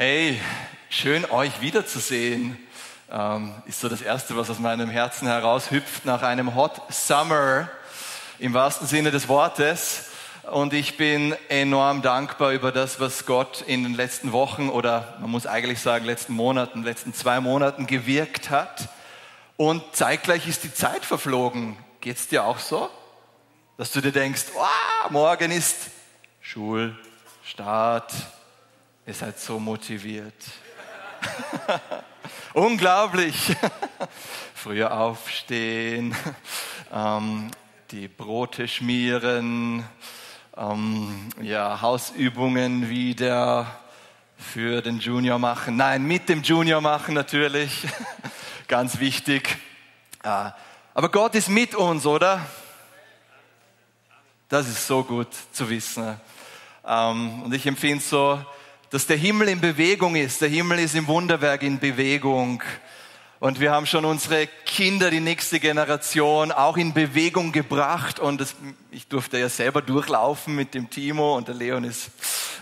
Hey, schön euch wiederzusehen. Ähm, ist so das Erste, was aus meinem Herzen heraushüpft nach einem Hot Summer im wahrsten Sinne des Wortes. Und ich bin enorm dankbar über das, was Gott in den letzten Wochen oder man muss eigentlich sagen letzten Monaten, letzten zwei Monaten gewirkt hat. Und zeitgleich ist die Zeit verflogen. Geht's dir auch so? Dass du dir denkst, oh, morgen ist Schulstart, Ihr seid so motiviert. Unglaublich. Früher aufstehen, ähm, die Brote schmieren, ähm, ja, Hausübungen wieder für den Junior machen. Nein, mit dem Junior machen natürlich. Ganz wichtig. Ja. Aber Gott ist mit uns, oder? Das ist so gut zu wissen. Ähm, und ich empfinde so, dass der Himmel in Bewegung ist. Der Himmel ist im Wunderwerk in Bewegung. Und wir haben schon unsere Kinder, die nächste Generation, auch in Bewegung gebracht. Und das, ich durfte ja selber durchlaufen mit dem Timo und der Leon ist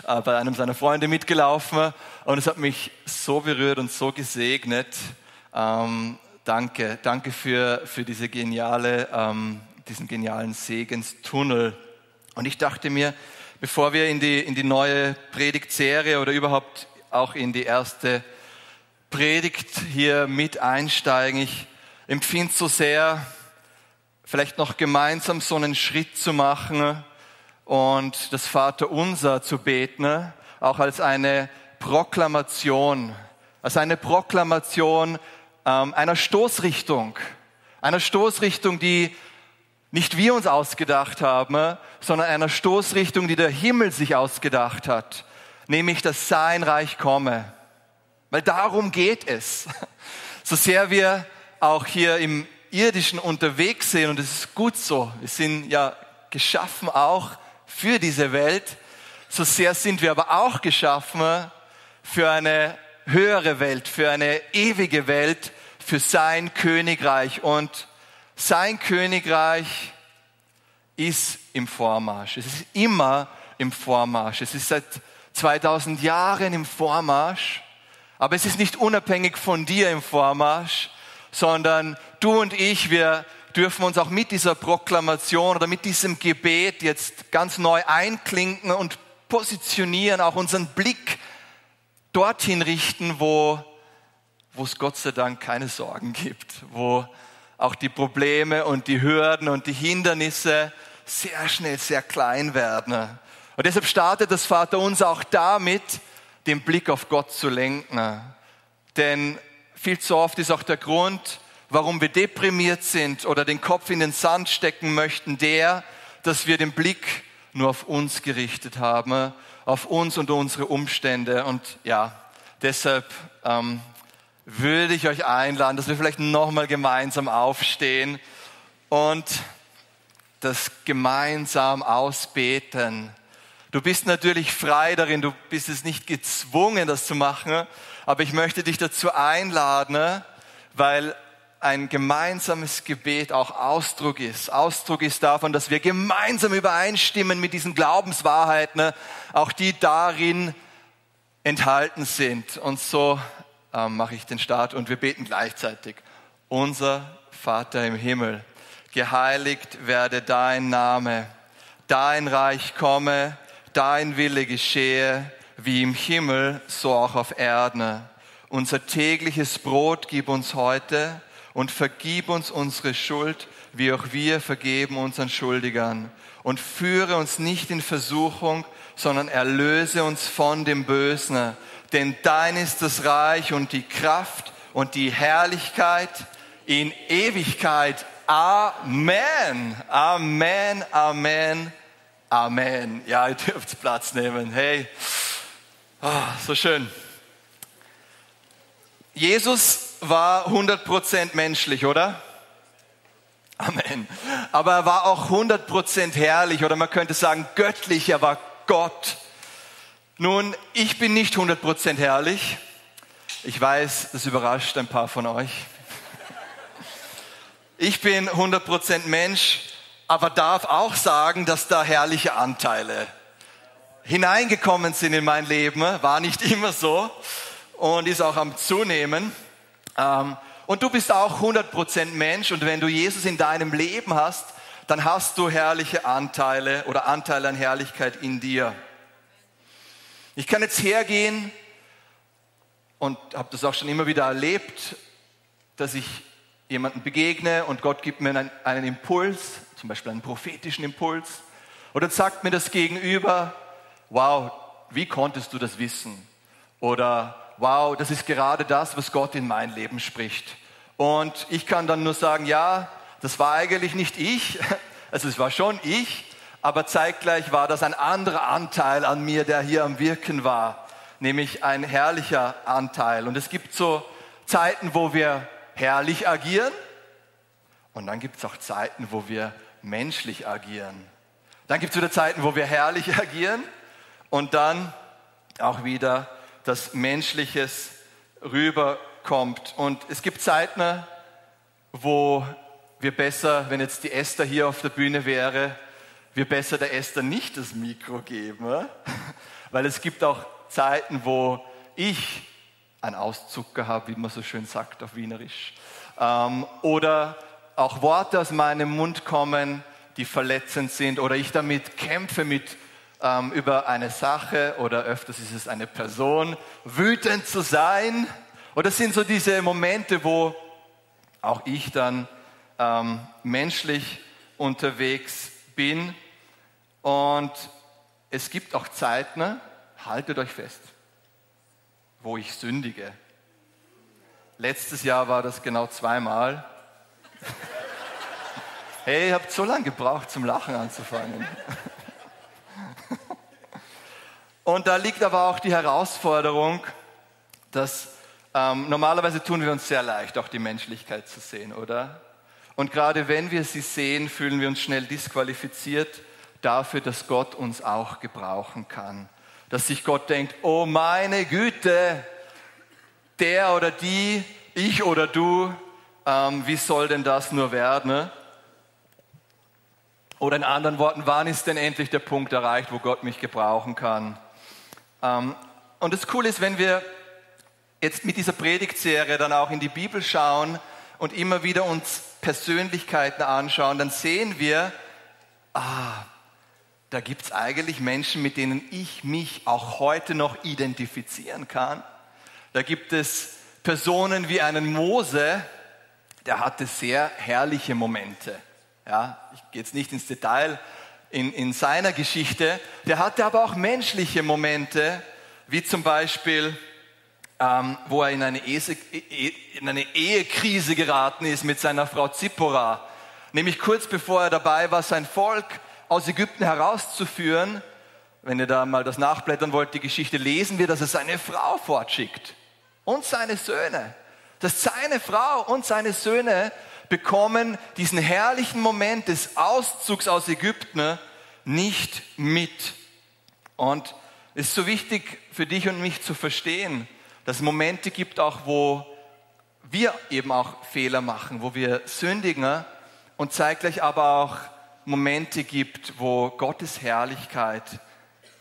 äh, bei einem seiner Freunde mitgelaufen. Und es hat mich so berührt und so gesegnet. Ähm, danke, danke für, für diese geniale, ähm, diesen genialen Segenstunnel. Und ich dachte mir, bevor wir in die, in die neue Predigtserie oder überhaupt auch in die erste Predigt hier mit einsteigen, ich empfinde so sehr, vielleicht noch gemeinsam so einen Schritt zu machen und das Vaterunser zu beten, auch als eine Proklamation, als eine Proklamation ähm, einer Stoßrichtung, einer Stoßrichtung, die nicht wir uns ausgedacht haben, sondern einer Stoßrichtung, die der Himmel sich ausgedacht hat, nämlich dass sein Reich komme. Weil darum geht es. So sehr wir auch hier im irdischen unterwegs sind, und es ist gut so, wir sind ja geschaffen auch für diese Welt, so sehr sind wir aber auch geschaffen für eine höhere Welt, für eine ewige Welt, für sein Königreich. Und sein Königreich ist im Vormarsch. Es ist immer im Vormarsch. Es ist seit 2000 Jahren im Vormarsch. Aber es ist nicht unabhängig von dir im Vormarsch, sondern du und ich, wir dürfen uns auch mit dieser Proklamation oder mit diesem Gebet jetzt ganz neu einklinken und positionieren, auch unseren Blick dorthin richten, wo, wo es Gott sei Dank keine Sorgen gibt, wo auch die Probleme und die Hürden und die Hindernisse sehr schnell sehr klein werden. Und deshalb startet das Vater uns auch damit, den Blick auf Gott zu lenken. Denn viel zu oft ist auch der Grund, warum wir deprimiert sind oder den Kopf in den Sand stecken möchten, der, dass wir den Blick nur auf uns gerichtet haben, auf uns und unsere Umstände. Und ja, deshalb ähm, würde ich euch einladen, dass wir vielleicht nochmal gemeinsam aufstehen und das gemeinsam ausbeten. Du bist natürlich frei darin, du bist es nicht gezwungen, das zu machen, aber ich möchte dich dazu einladen, weil ein gemeinsames Gebet auch Ausdruck ist. Ausdruck ist davon, dass wir gemeinsam übereinstimmen mit diesen Glaubenswahrheiten, auch die darin enthalten sind. Und so äh, mache ich den Start und wir beten gleichzeitig. Unser Vater im Himmel, geheiligt werde dein Name, dein Reich komme, dein Wille geschehe, wie im Himmel, so auch auf Erden. Unser tägliches Brot gib uns heute und vergib uns unsere Schuld, wie auch wir vergeben unseren Schuldigern. Und führe uns nicht in Versuchung, sondern erlöse uns von dem Bösen denn dein ist das Reich und die Kraft und die Herrlichkeit in Ewigkeit. Amen. Amen, Amen, Amen. Ja, ihr dürft Platz nehmen. Hey, oh, so schön. Jesus war 100% menschlich, oder? Amen. Aber er war auch 100% herrlich oder man könnte sagen göttlich, er war Gott. Nun, ich bin nicht 100% herrlich. Ich weiß, das überrascht ein paar von euch. Ich bin 100% Mensch, aber darf auch sagen, dass da herrliche Anteile, hineingekommen sind in mein Leben. War nicht immer so und ist auch am Zunehmen. Ähm, und du bist auch 100% Mensch und wenn du Jesus in deinem Leben hast, dann hast du herrliche Anteile oder Anteile an Herrlichkeit in dir. Ich kann jetzt hergehen und habe das auch schon immer wieder erlebt, dass ich jemanden begegne und Gott gibt mir einen, einen Impuls, zum Beispiel einen prophetischen Impuls, oder sagt mir das Gegenüber, wow, wie konntest du das wissen? Oder wow, das ist gerade das, was Gott in mein Leben spricht. Und ich kann dann nur sagen, ja, das war eigentlich nicht ich, also es war schon ich, aber zeitgleich war das ein anderer Anteil an mir, der hier am Wirken war, nämlich ein herrlicher Anteil. Und es gibt so Zeiten, wo wir herrlich agieren und dann gibt es auch Zeiten, wo wir menschlich agieren. Dann gibt es wieder Zeiten, wo wir herrlich agieren und dann auch wieder das Menschliches rüberkommt. Und es gibt Zeiten, wo wir besser, wenn jetzt die Esther hier auf der Bühne wäre, wir besser der Esther nicht das Mikro geben. Weil es gibt auch Zeiten, wo ich einen Auszucker habe, wie man so schön sagt auf Wienerisch. Ähm, oder auch Worte aus meinem Mund kommen, die verletzend sind oder ich damit kämpfe mit ähm, über eine Sache oder öfters ist es eine Person, wütend zu sein. Oder das sind so diese Momente, wo auch ich dann ähm, menschlich unterwegs bin. Und es gibt auch Zeiten, haltet euch fest, wo ich sündige. Letztes Jahr war das genau zweimal. Hey, ihr habt so lange gebraucht, zum Lachen anzufangen. Und da liegt aber auch die Herausforderung, dass ähm, normalerweise tun wir uns sehr leicht, auch die Menschlichkeit zu sehen, oder? Und gerade wenn wir sie sehen, fühlen wir uns schnell disqualifiziert dafür, dass Gott uns auch gebrauchen kann. Dass sich Gott denkt, oh meine Güte, der oder die, ich oder du, ähm, wie soll denn das nur werden? Ne? Oder in anderen Worten, wann ist denn endlich der Punkt erreicht, wo Gott mich gebrauchen kann? Ähm, und das Coole ist, wenn wir jetzt mit dieser Predigtserie dann auch in die Bibel schauen und immer wieder uns Persönlichkeiten anschauen, dann sehen wir, ah, da gibt es eigentlich Menschen, mit denen ich mich auch heute noch identifizieren kann. Da gibt es Personen wie einen Mose, der hatte sehr herrliche Momente. Ja, ich gehe jetzt nicht ins Detail in, in seiner Geschichte. Der hatte aber auch menschliche Momente, wie zum Beispiel, ähm, wo er in eine, Ehe, in eine Ehekrise geraten ist mit seiner Frau Zippora. Nämlich kurz bevor er dabei war, sein Volk aus Ägypten herauszuführen. Wenn ihr da mal das nachblättern wollt, die Geschichte, lesen wir, dass er seine Frau fortschickt und seine Söhne. Dass seine Frau und seine Söhne bekommen diesen herrlichen Moment des Auszugs aus Ägypten nicht mit. Und es ist so wichtig für dich und mich zu verstehen, dass es Momente gibt auch, wo wir eben auch Fehler machen, wo wir sündigen und zeitgleich aber auch Momente gibt, wo Gottes Herrlichkeit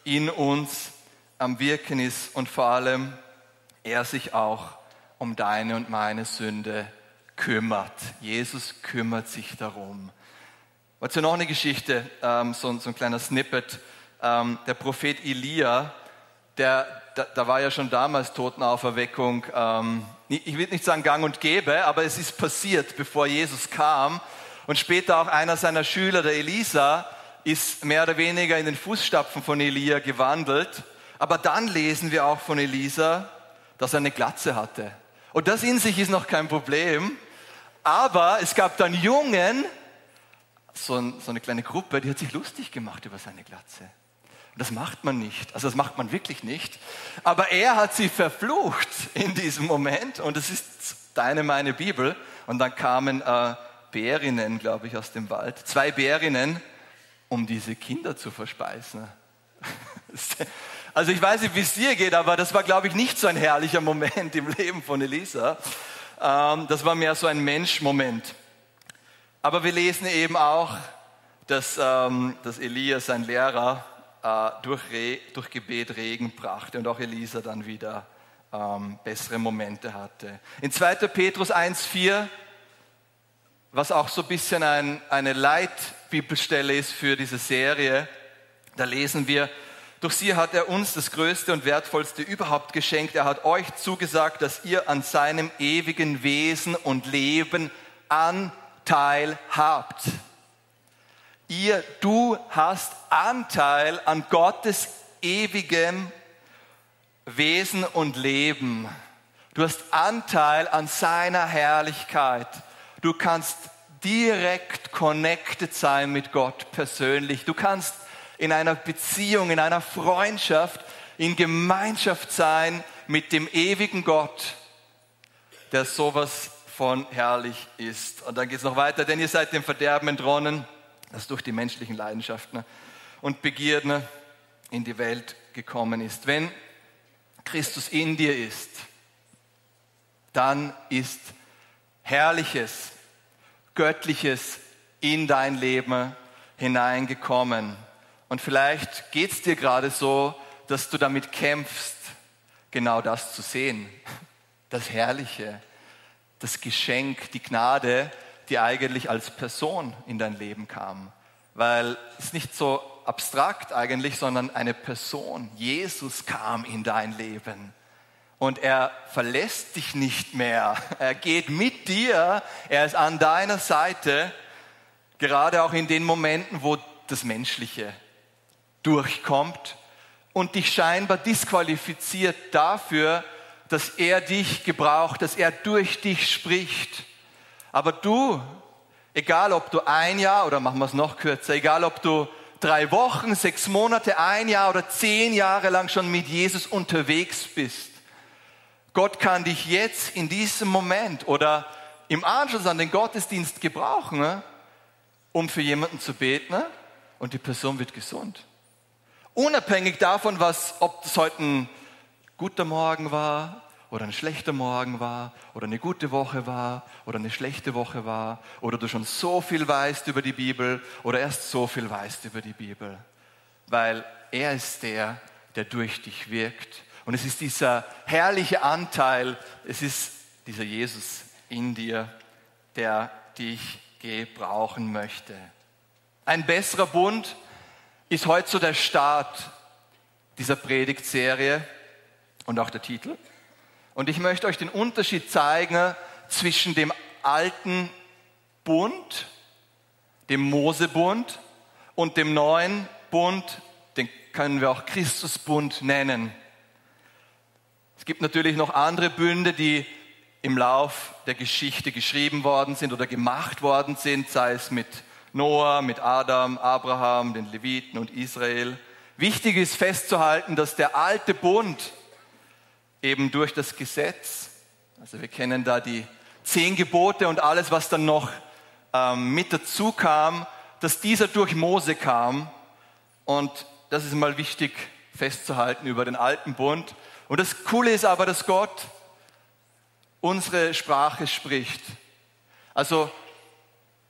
in uns am Wirken ist und vor allem er sich auch um deine und meine Sünde kümmert. Jesus kümmert sich darum. Dazu noch eine Geschichte, ähm, so, ein kleiner Snippet. Ähm, der Prophet Elia, der, da, da, war ja schon damals Totenauferweckung, ähm, ich will nicht sagen gang und gäbe, aber es ist passiert, bevor Jesus kam. Und später auch einer seiner Schüler, der Elisa, ist mehr oder weniger in den Fußstapfen von Elia gewandelt. Aber dann lesen wir auch von Elisa, dass er eine Glatze hatte. Und das in sich ist noch kein Problem. Aber es gab dann Jungen, so, ein, so eine kleine Gruppe, die hat sich lustig gemacht über seine Glatze. Und das macht man nicht. Also das macht man wirklich nicht. Aber er hat sie verflucht in diesem Moment. Und es ist deine, meine Bibel. Und dann kamen äh, Bärinnen, glaube ich, aus dem Wald. Zwei Bärinnen, um diese Kinder zu verspeisen. Also ich weiß nicht, wie es dir geht, aber das war, glaube ich, nicht so ein herrlicher Moment im Leben von Elisa. Ähm, das war mehr so ein Mensch-Moment. Aber wir lesen eben auch, dass, ähm, dass Elia, sein Lehrer, äh, durch, durch Gebet Regen brachte und auch Elisa dann wieder ähm, bessere Momente hatte. In 2. Petrus 1,4, was auch so ein bisschen ein, eine Leitbibelstelle ist für diese Serie, da lesen wir, durch sie hat er uns das Größte und Wertvollste überhaupt geschenkt. Er hat euch zugesagt, dass ihr an seinem ewigen Wesen und Leben Anteil habt. Ihr, du hast Anteil an Gottes ewigem Wesen und Leben. Du hast Anteil an seiner Herrlichkeit. Du kannst direkt connected sein mit Gott persönlich. Du kannst in einer Beziehung, in einer Freundschaft, in Gemeinschaft sein mit dem ewigen Gott, der sowas von herrlich ist. Und dann geht es noch weiter, denn ihr seid dem Verderben entronnen, das durch die menschlichen Leidenschaften und Begierden in die Welt gekommen ist. Wenn Christus in dir ist, dann ist Herrliches, Göttliches in dein Leben hineingekommen. Und vielleicht geht es dir gerade so, dass du damit kämpfst, genau das zu sehen. Das Herrliche, das Geschenk, die Gnade, die eigentlich als Person in dein Leben kam. Weil es nicht so abstrakt eigentlich, sondern eine Person. Jesus kam in dein Leben. Und er verlässt dich nicht mehr. Er geht mit dir. Er ist an deiner Seite. Gerade auch in den Momenten, wo das Menschliche durchkommt und dich scheinbar disqualifiziert dafür, dass er dich gebraucht, dass er durch dich spricht. Aber du, egal ob du ein Jahr oder machen wir es noch kürzer, egal ob du drei Wochen, sechs Monate, ein Jahr oder zehn Jahre lang schon mit Jesus unterwegs bist, Gott kann dich jetzt in diesem Moment oder im Anschluss an den Gottesdienst gebrauchen, ne, um für jemanden zu beten ne, und die Person wird gesund. Unabhängig davon, was, ob das heute ein guter Morgen war oder ein schlechter Morgen war oder eine gute Woche war oder eine schlechte Woche war oder du schon so viel weißt über die Bibel oder erst so viel weißt über die Bibel. Weil er ist der, der durch dich wirkt. Und es ist dieser herrliche Anteil, es ist dieser Jesus in dir, der dich gebrauchen möchte. Ein besserer Bund ist heute so der Start dieser Predigtserie und auch der Titel. Und ich möchte euch den Unterschied zeigen zwischen dem alten Bund, dem Mosebund und dem neuen Bund, den können wir auch Christusbund nennen. Es gibt natürlich noch andere Bünde, die im Lauf der Geschichte geschrieben worden sind oder gemacht worden sind, sei es mit Noah, mit Adam, Abraham, den Leviten und Israel. Wichtig ist festzuhalten, dass der alte Bund eben durch das Gesetz, also wir kennen da die zehn Gebote und alles, was dann noch ähm, mit dazu kam, dass dieser durch Mose kam. Und das ist mal wichtig festzuhalten über den alten Bund. Und das Coole ist aber, dass Gott unsere Sprache spricht. Also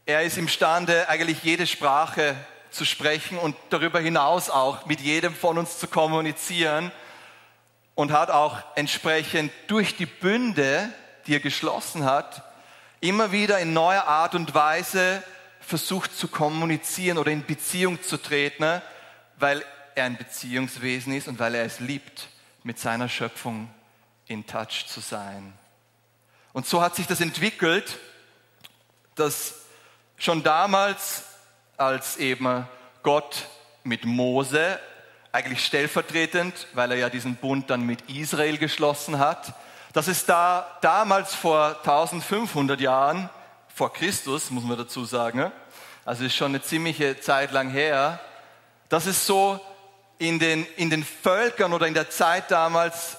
er ist imstande, eigentlich jede Sprache zu sprechen und darüber hinaus auch mit jedem von uns zu kommunizieren und hat auch entsprechend durch die Bünde, die er geschlossen hat, immer wieder in neuer Art und Weise versucht zu kommunizieren oder in Beziehung zu treten, weil er ein Beziehungswesen ist und weil er es liebt, mit seiner Schöpfung in Touch zu sein. Und so hat sich das entwickelt, dass Schon damals, als eben Gott mit Mose, eigentlich stellvertretend, weil er ja diesen Bund dann mit Israel geschlossen hat, dass es da damals vor 1500 Jahren, vor Christus, muss man dazu sagen, also ist schon eine ziemliche Zeit lang her, dass es so in den, in den Völkern oder in der Zeit damals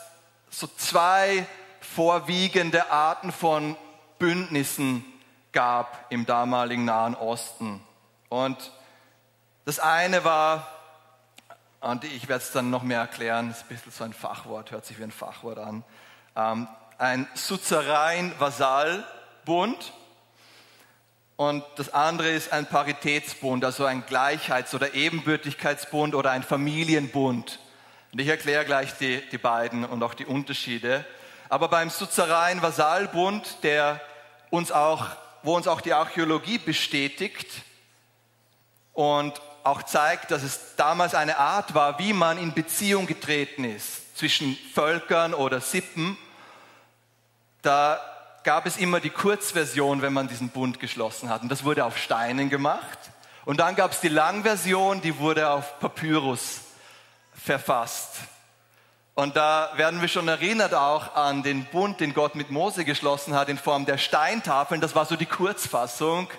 so zwei vorwiegende Arten von Bündnissen gab im damaligen Nahen Osten. Und das eine war, und ich werde es dann noch mehr erklären, ist ein bisschen so ein Fachwort, hört sich wie ein Fachwort an, ähm, ein Suzerain-Vasall-Bund. Und das andere ist ein Paritätsbund, also ein Gleichheits- oder Ebenbürtigkeitsbund oder ein Familienbund. Und ich erkläre gleich die, die beiden und auch die Unterschiede. Aber beim Suzereien-Vasallbund, der uns auch, wo uns auch die Archäologie bestätigt und auch zeigt, dass es damals eine Art war, wie man in Beziehung getreten ist zwischen Völkern oder Sippen, da gab es immer die Kurzversion, wenn man diesen Bund geschlossen hat. Und das wurde auf Steinen gemacht. Und dann gab es die Langversion, die wurde auf Papyrus verfasst. Und da werden wir schon erinnert auch an den Bund, den Gott mit Mose geschlossen hat in Form der Steintafeln. Das war so die Kurzfassung,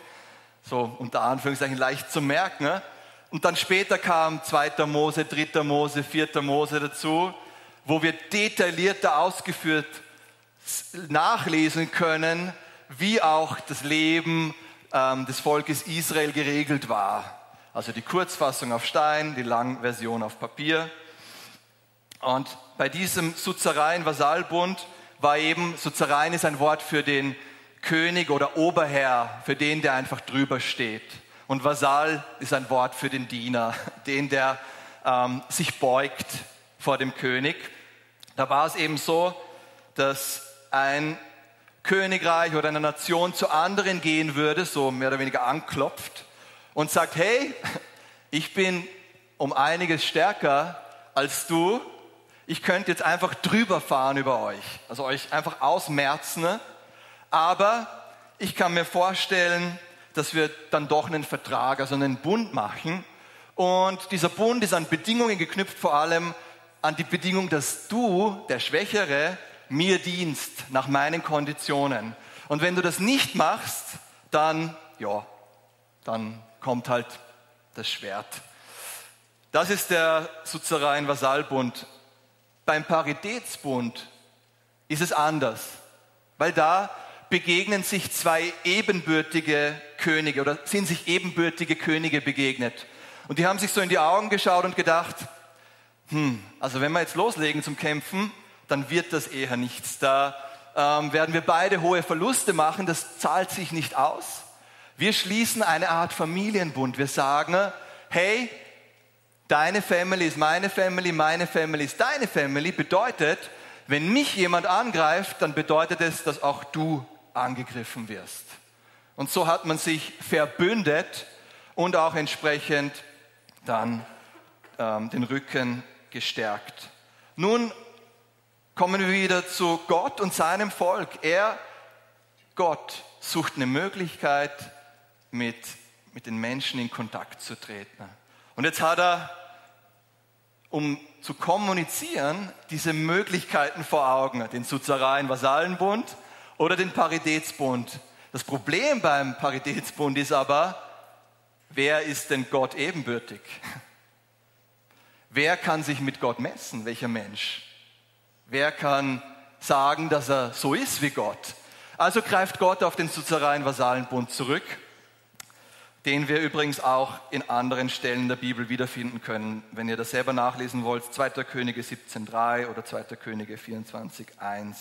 so unter Anführungszeichen leicht zu merken. Ne? Und dann später kam 2. Mose, 3. Mose, 4. Mose dazu, wo wir detaillierter ausgeführt nachlesen können, wie auch das Leben ähm, des Volkes Israel geregelt war. Also die Kurzfassung auf Stein, die Langversion auf Papier. Und bei diesem Suzereien-Vasallbund war eben, Suzereien ist ein Wort für den König oder Oberherr, für den, der einfach drüber steht. Und Vasall ist ein Wort für den Diener, den, der ähm, sich beugt vor dem König. Da war es eben so, dass ein Königreich oder eine Nation zu anderen gehen würde, so mehr oder weniger anklopft und sagt, hey, ich bin um einiges stärker als du, ich könnte jetzt einfach drüber fahren über euch, also euch einfach ausmerzen, aber ich kann mir vorstellen, dass wir dann doch einen Vertrag, also einen Bund machen. Und dieser Bund ist an Bedingungen geknüpft, vor allem an die Bedingung, dass du, der Schwächere, mir dienst nach meinen Konditionen. Und wenn du das nicht machst, dann, ja, dann kommt halt das Schwert. Das ist der Suzereien-Vasallbund. Beim Paritätsbund ist es anders, weil da begegnen sich zwei ebenbürtige Könige oder sind sich ebenbürtige Könige begegnet. Und die haben sich so in die Augen geschaut und gedacht, hm, also wenn wir jetzt loslegen zum Kämpfen, dann wird das eher nichts. Da ähm, werden wir beide hohe Verluste machen, das zahlt sich nicht aus. Wir schließen eine Art Familienbund. Wir sagen, hey, deine Family ist meine Family, meine Family ist deine Family. Bedeutet, wenn mich jemand angreift, dann bedeutet es, dass auch du angegriffen wirst. Und so hat man sich verbündet und auch entsprechend dann ähm, den Rücken gestärkt. Nun kommen wir wieder zu Gott und seinem Volk. Er, Gott, sucht eine Möglichkeit, mit, mit den Menschen in Kontakt zu treten. Und jetzt hat er, um zu kommunizieren, diese Möglichkeiten vor Augen, den Suzereien-Vasallenbund oder den Paritätsbund. Das Problem beim Paritätsbund ist aber, wer ist denn Gott ebenbürtig? Wer kann sich mit Gott messen? Welcher Mensch? Wer kann sagen, dass er so ist wie Gott? Also greift Gott auf den Suzereien-Vasallenbund zurück, den wir übrigens auch in anderen Stellen der Bibel wiederfinden können. Wenn ihr das selber nachlesen wollt, 2. Könige 17.3 oder 2. Könige 24.1.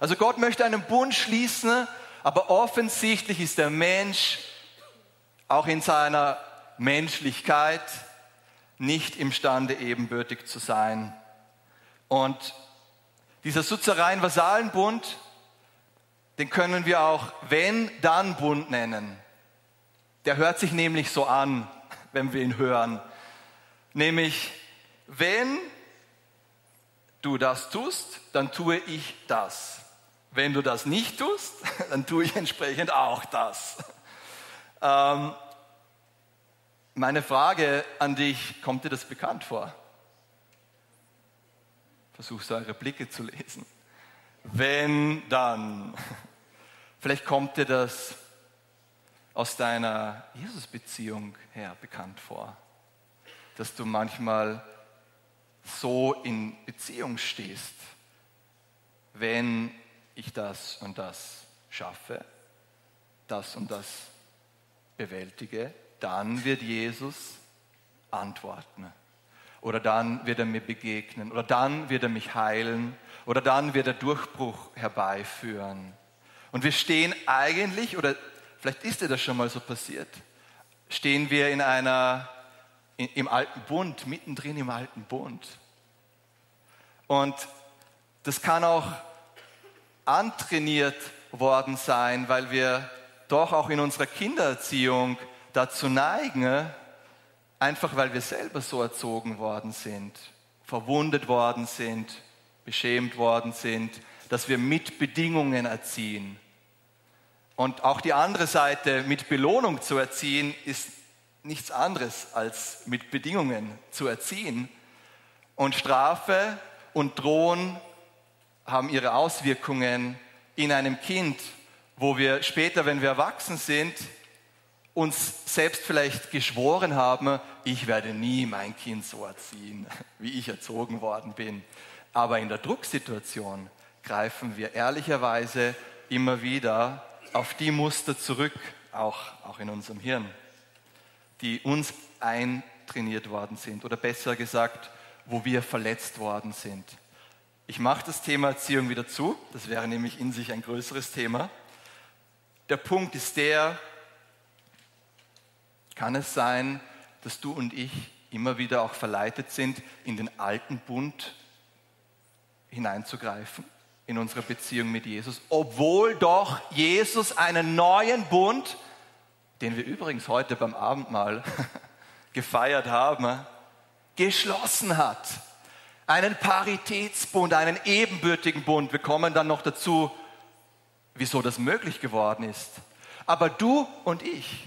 Also Gott möchte einen Bund schließen, aber offensichtlich ist der Mensch auch in seiner Menschlichkeit nicht imstande, ebenbürtig zu sein. Und dieser Suzereien-Vasallenbund, den können wir auch Wenn-Dann-Bund nennen. Der hört sich nämlich so an, wenn wir ihn hören. Nämlich, wenn du das tust, dann tue ich das. Wenn du das nicht tust, dann tue ich entsprechend auch das. Ähm, meine Frage an dich, kommt dir das bekannt vor? Versuch so eure Blicke zu lesen. Wenn dann. Vielleicht kommt dir das aus deiner Jesus-Beziehung her bekannt vor, dass du manchmal so in Beziehung stehst, wenn ich das und das schaffe, das und das bewältige, dann wird Jesus antworten. Oder dann wird er mir begegnen. Oder dann wird er mich heilen. Oder dann wird er Durchbruch herbeiführen. Und wir stehen eigentlich, oder vielleicht ist dir das schon mal so passiert, stehen wir in einer, in, im alten Bund, mittendrin im alten Bund. Und das kann auch antrainiert worden sein, weil wir doch auch in unserer Kindererziehung dazu neigen, einfach weil wir selber so erzogen worden sind, verwundet worden sind, beschämt worden sind, dass wir mit Bedingungen erziehen. Und auch die andere Seite, mit Belohnung zu erziehen, ist nichts anderes als mit Bedingungen zu erziehen. Und Strafe und Drohen haben ihre Auswirkungen in einem Kind, wo wir später, wenn wir erwachsen sind, uns selbst vielleicht geschworen haben, ich werde nie mein Kind so erziehen, wie ich erzogen worden bin. Aber in der Drucksituation greifen wir ehrlicherweise immer wieder auf die Muster zurück, auch, auch in unserem Hirn, die uns eintrainiert worden sind oder besser gesagt, wo wir verletzt worden sind. Ich mache das Thema Erziehung wieder zu, das wäre nämlich in sich ein größeres Thema. Der Punkt ist der, kann es sein, dass du und ich immer wieder auch verleitet sind, in den alten Bund hineinzugreifen, in unsere Beziehung mit Jesus, obwohl doch Jesus einen neuen Bund, den wir übrigens heute beim Abendmahl gefeiert haben, geschlossen hat. Einen Paritätsbund, einen ebenbürtigen Bund. Wir kommen dann noch dazu, wieso das möglich geworden ist. Aber du und ich,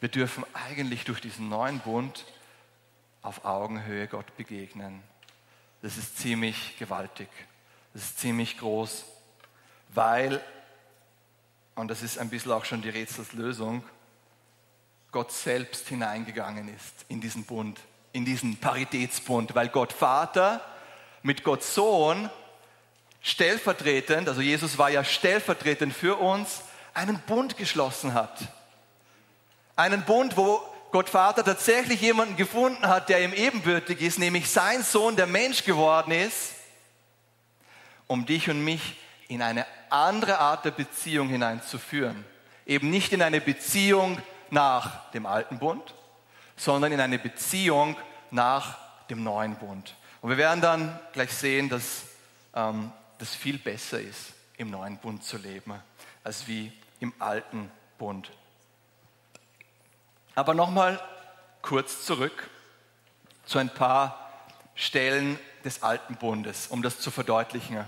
wir dürfen eigentlich durch diesen neuen Bund auf Augenhöhe Gott begegnen. Das ist ziemlich gewaltig. Das ist ziemlich groß, weil, und das ist ein bisschen auch schon die Rätselslösung, Gott selbst hineingegangen ist in diesen Bund, in diesen Paritätsbund, weil Gott Vater mit Gott Sohn stellvertretend, also Jesus war ja stellvertretend für uns, einen Bund geschlossen hat. Einen Bund, wo Gott Vater tatsächlich jemanden gefunden hat, der ihm ebenbürtig ist, nämlich sein Sohn, der Mensch geworden ist, um dich und mich in eine andere Art der Beziehung hineinzuführen. Eben nicht in eine Beziehung nach dem alten Bund, sondern in eine Beziehung nach dem neuen Bund. Und wir werden dann gleich sehen, dass ähm, das viel besser ist, im neuen Bund zu leben, als wie im alten Bund. Aber nochmal kurz zurück zu ein paar Stellen des alten Bundes, um das zu verdeutlichen.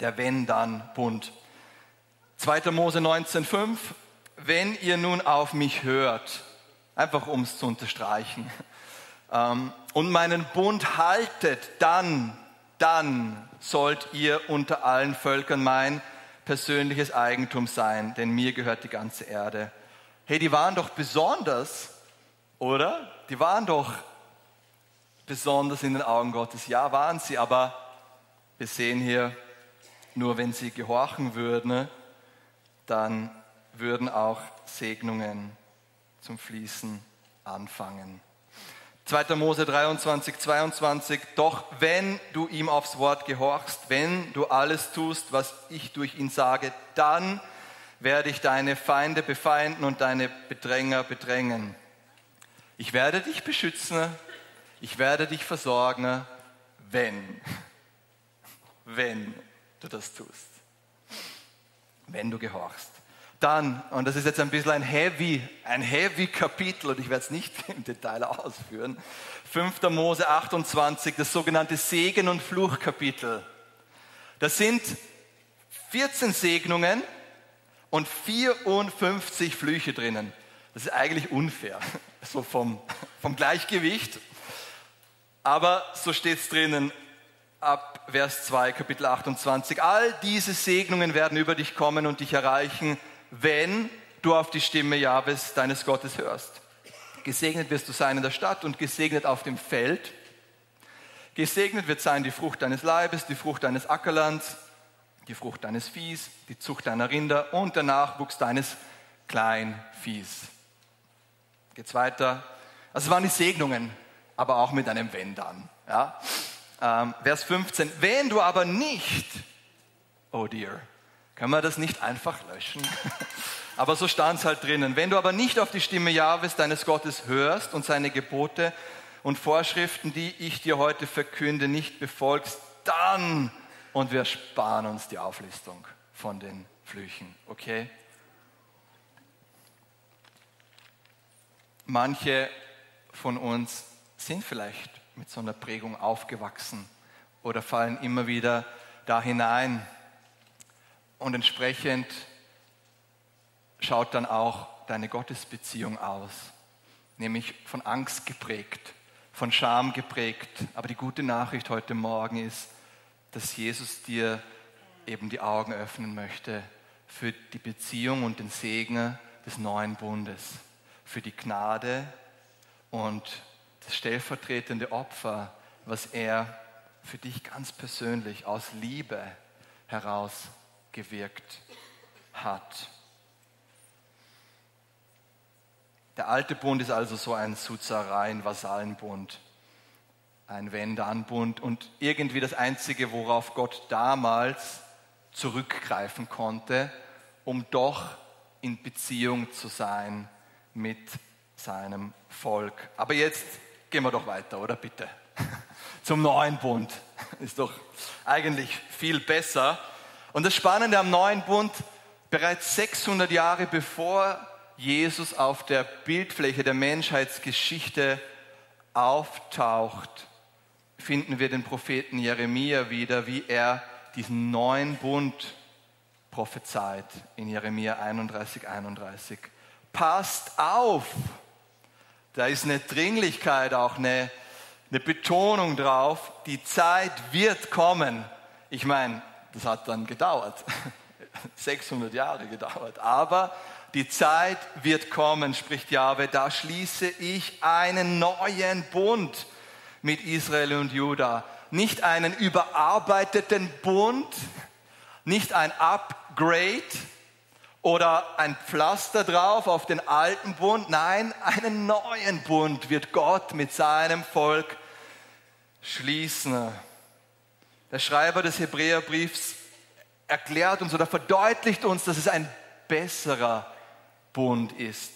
Der Wenn-Dann-Bund. 2. Mose 19,5. Wenn ihr nun auf mich hört, einfach um es zu unterstreichen, ähm, und meinen Bund haltet, dann, dann sollt ihr unter allen Völkern mein persönliches Eigentum sein, denn mir gehört die ganze Erde hey, die waren doch besonders, oder? Die waren doch besonders in den Augen Gottes. Ja, waren sie, aber wir sehen hier, nur wenn sie gehorchen würden, dann würden auch Segnungen zum Fließen anfangen. 2. Mose 23, 22, doch wenn du ihm aufs Wort gehorchst, wenn du alles tust, was ich durch ihn sage, dann werde ich deine Feinde befeinden und deine Bedränger bedrängen. Ich werde dich beschützen, ich werde dich versorgen, wenn, wenn du das tust, wenn du gehorchst. Dann, und das ist jetzt ein bisschen ein heavy, ein heavy Kapitel und ich werde es nicht im Detail ausführen, 5. Mose 28, das sogenannte Segen- und Fluchkapitel. Das sind 14 Segnungen, und 54 Flüche drinnen. Das ist eigentlich unfair, so vom, vom Gleichgewicht. Aber so steht es drinnen ab Vers 2, Kapitel 28. All diese Segnungen werden über dich kommen und dich erreichen, wenn du auf die Stimme Jahwes, deines Gottes, hörst. Gesegnet wirst du sein in der Stadt und gesegnet auf dem Feld. Gesegnet wird sein die Frucht deines Leibes, die Frucht deines Ackerlands, die Frucht deines Viehs, die Zucht deiner Rinder und der Nachwuchs deines Kleinviehs. Geht's weiter? Also es waren die Segnungen, aber auch mit einem Wenn dann. Ja? Ähm, Vers 15. Wenn du aber nicht, oh dear, können wir das nicht einfach löschen? Aber so stand es halt drinnen. Wenn du aber nicht auf die Stimme Jahwes, deines Gottes, hörst und seine Gebote und Vorschriften, die ich dir heute verkünde, nicht befolgst, dann, und wir sparen uns die Auflistung von den Flüchen, okay? Manche von uns sind vielleicht mit so einer Prägung aufgewachsen oder fallen immer wieder da hinein. Und entsprechend schaut dann auch deine Gottesbeziehung aus, nämlich von Angst geprägt, von Scham geprägt. Aber die gute Nachricht heute Morgen ist, dass Jesus dir eben die Augen öffnen möchte für die Beziehung und den Segen des neuen Bundes für die Gnade und das stellvertretende Opfer, was er für dich ganz persönlich aus Liebe herausgewirkt hat. Der alte Bund ist also so ein Suzerei, ein Wenn-Dann-Bund und irgendwie das Einzige, worauf Gott damals zurückgreifen konnte, um doch in Beziehung zu sein mit seinem Volk. Aber jetzt gehen wir doch weiter, oder bitte? Zum neuen Bund. Ist doch eigentlich viel besser. Und das Spannende am neuen Bund, bereits 600 Jahre bevor Jesus auf der Bildfläche der Menschheitsgeschichte auftaucht, finden wir den Propheten Jeremia wieder, wie er diesen neuen Bund prophezeit in Jeremia 31, 31 passt auf. Da ist eine Dringlichkeit, auch eine, eine Betonung drauf. Die Zeit wird kommen. Ich meine, das hat dann gedauert. 600 Jahre gedauert. Aber die Zeit wird kommen, spricht Jahwe. Da schließe ich einen neuen Bund mit Israel und Juda. Nicht einen überarbeiteten Bund, nicht ein Upgrade, oder ein Pflaster drauf auf den alten Bund. Nein, einen neuen Bund wird Gott mit seinem Volk schließen. Der Schreiber des Hebräerbriefs erklärt uns oder verdeutlicht uns, dass es ein besserer Bund ist.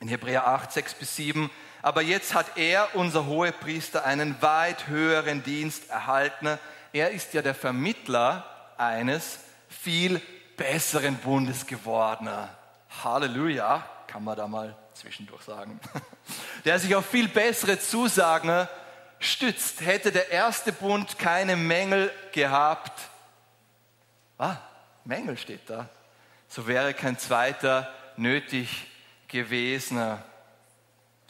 In Hebräer 8, 6 bis 7. Aber jetzt hat er, unser Hohepriester, einen weit höheren Dienst erhalten. Er ist ja der Vermittler eines viel besseren Bundes geworden. Halleluja, kann man da mal zwischendurch sagen. Der sich auf viel bessere Zusagen stützt. Hätte der erste Bund keine Mängel gehabt, ah, Mängel steht da, so wäre kein zweiter nötig gewesen.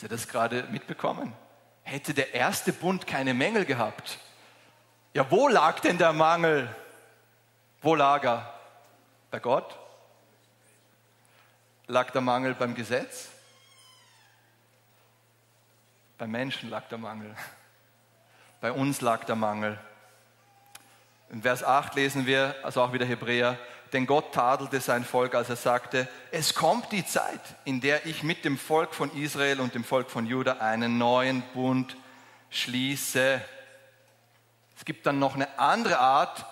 Habt ihr das gerade mitbekommen? Hätte der erste Bund keine Mängel gehabt? Ja, wo lag denn der Mangel? Wo lag er? Bei Gott? Lag der Mangel beim Gesetz? Beim Menschen lag der Mangel. Bei uns lag der Mangel. In Vers 8 lesen wir, also auch wieder Hebräer, denn Gott tadelte sein Volk, als er sagte, es kommt die Zeit, in der ich mit dem Volk von Israel und dem Volk von Juda einen neuen Bund schließe. Es gibt dann noch eine andere Art,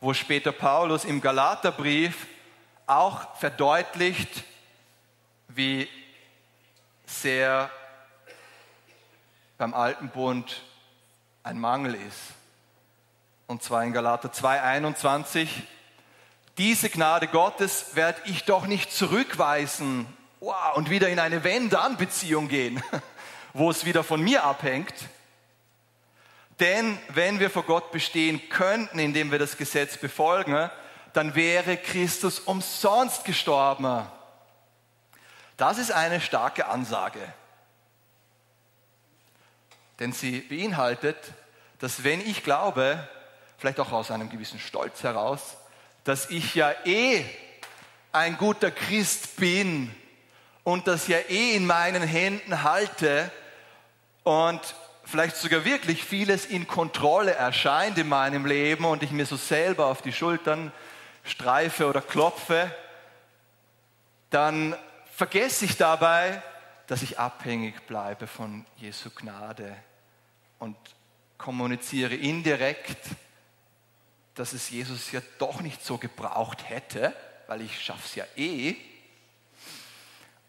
wo später Paulus im Galaterbrief auch verdeutlicht, wie sehr beim alten Bund ein Mangel ist. Und zwar in Galater 2,21. Diese Gnade Gottes werde ich doch nicht zurückweisen wow, und wieder in eine Wenn-Dann-Beziehung gehen, wo es wieder von mir abhängt denn wenn wir vor Gott bestehen könnten, indem wir das Gesetz befolgen, dann wäre Christus umsonst gestorben. Das ist eine starke Ansage. Denn sie beinhaltet, dass wenn ich glaube, vielleicht auch aus einem gewissen Stolz heraus, dass ich ja eh ein guter Christ bin und das ja eh in meinen Händen halte und vielleicht sogar wirklich vieles in Kontrolle erscheint in meinem Leben und ich mir so selber auf die Schultern streife oder klopfe, dann vergesse ich dabei, dass ich abhängig bleibe von Jesu Gnade und kommuniziere indirekt, dass es Jesus ja doch nicht so gebraucht hätte, weil ich schaffe es ja eh.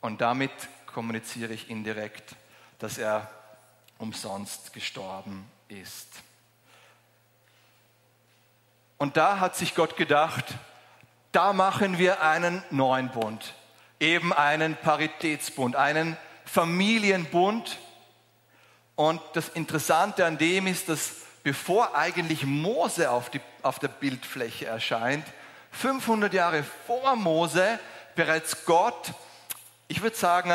Und damit kommuniziere ich indirekt, dass er umsonst gestorben ist. Und da hat sich Gott gedacht, da machen wir einen neuen Bund, eben einen Paritätsbund, einen Familienbund. Und das Interessante an dem ist, dass bevor eigentlich Mose auf, die, auf der Bildfläche erscheint, 500 Jahre vor Mose bereits Gott, ich würde sagen,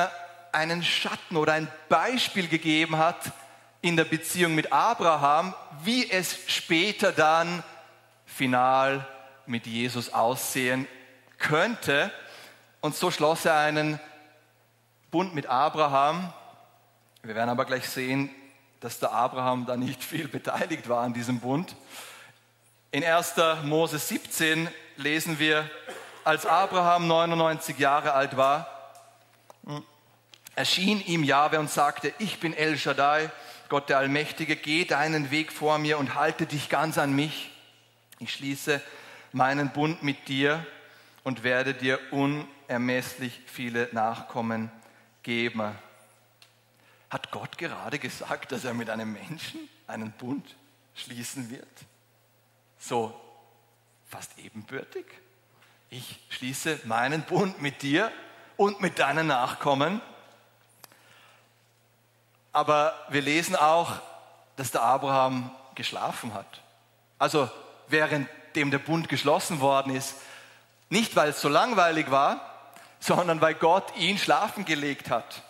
einen Schatten oder ein Beispiel gegeben hat in der Beziehung mit Abraham, wie es später dann final mit Jesus aussehen könnte. Und so schloss er einen Bund mit Abraham. Wir werden aber gleich sehen, dass der Abraham da nicht viel beteiligt war an diesem Bund. In 1. Mose 17 lesen wir, als Abraham 99 Jahre alt war, erschien ihm Jahwe und sagte, ich bin El Shaddai, Gott der Allmächtige, geh deinen Weg vor mir und halte dich ganz an mich. Ich schließe meinen Bund mit dir und werde dir unermesslich viele Nachkommen geben. Hat Gott gerade gesagt, dass er mit einem Menschen einen Bund schließen wird? So fast ebenbürtig. Ich schließe meinen Bund mit dir und mit deinen Nachkommen. Aber wir lesen auch, dass der Abraham geschlafen hat. Also währenddem der Bund geschlossen worden ist, nicht weil es so langweilig war, sondern weil Gott ihn schlafen gelegt hat.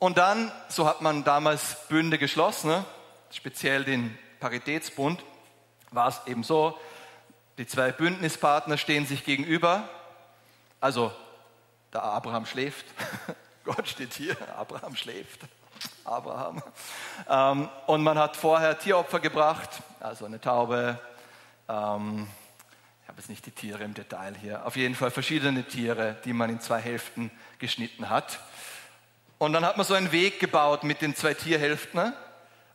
Und dann, so hat man damals Bünde geschlossen, ne? speziell den Paritätsbund, war es eben so, die zwei Bündnispartner stehen sich gegenüber, also der Abraham schläft, Gott steht hier, Abraham schläft, Abraham. Ähm, und man hat vorher Tieropfer gebracht, also eine Taube, ähm, ich habe jetzt nicht die Tiere im Detail hier, auf jeden Fall verschiedene Tiere, die man in zwei Hälften geschnitten hat. Und dann hat man so einen Weg gebaut mit den zwei Tierhälften,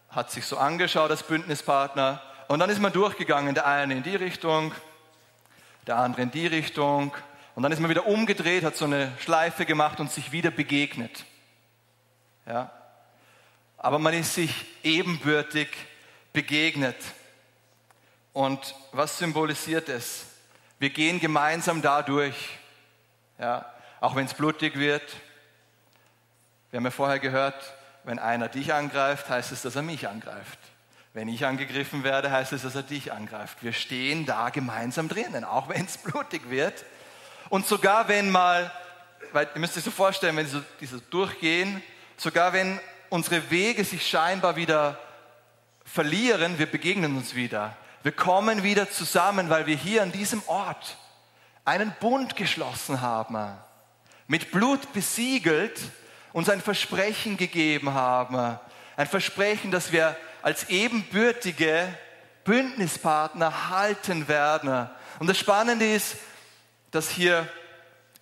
hat sich so angeschaut als Bündnispartner und dann ist man durchgegangen, der eine in die Richtung, der andere in die Richtung und dann ist man wieder umgedreht, hat so eine Schleife gemacht und sich wieder begegnet. Ja? Aber man ist sich ebenbürtig begegnet. Und was symbolisiert es? Wir gehen gemeinsam dadurch, ja, auch wenn es blutig wird, wir haben ja vorher gehört, wenn einer dich angreift, heißt es, dass er mich angreift. Wenn ich angegriffen werde, heißt es, dass er dich angreift. Wir stehen da gemeinsam drinnen, auch wenn es blutig wird. Und sogar wenn mal, weil ihr müsst euch so vorstellen, wenn sie so, die so durchgehen, sogar wenn unsere Wege sich scheinbar wieder verlieren, wir begegnen uns wieder. Wir kommen wieder zusammen, weil wir hier an diesem Ort einen Bund geschlossen haben, mit Blut besiegelt uns ein Versprechen gegeben haben. Ein Versprechen, dass wir als ebenbürtige Bündnispartner halten werden. Und das Spannende ist, dass hier